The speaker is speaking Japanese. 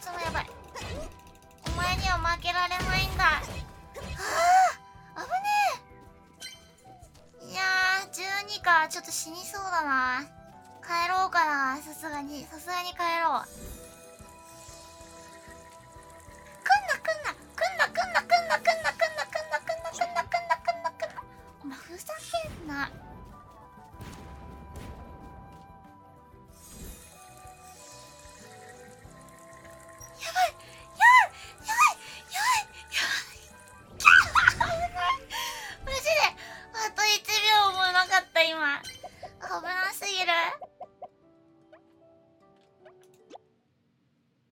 つもやばい。お前には負けられないんだ。ああ危ねえ。いやー12か。ちょっと死にそうだな。帰ろうかなさすがに。さすがに帰ろう。くんなくんな。くんなくんなくんなくんなくんなくんなくんなくんなくんなくんなくんな。お前ふざけんな。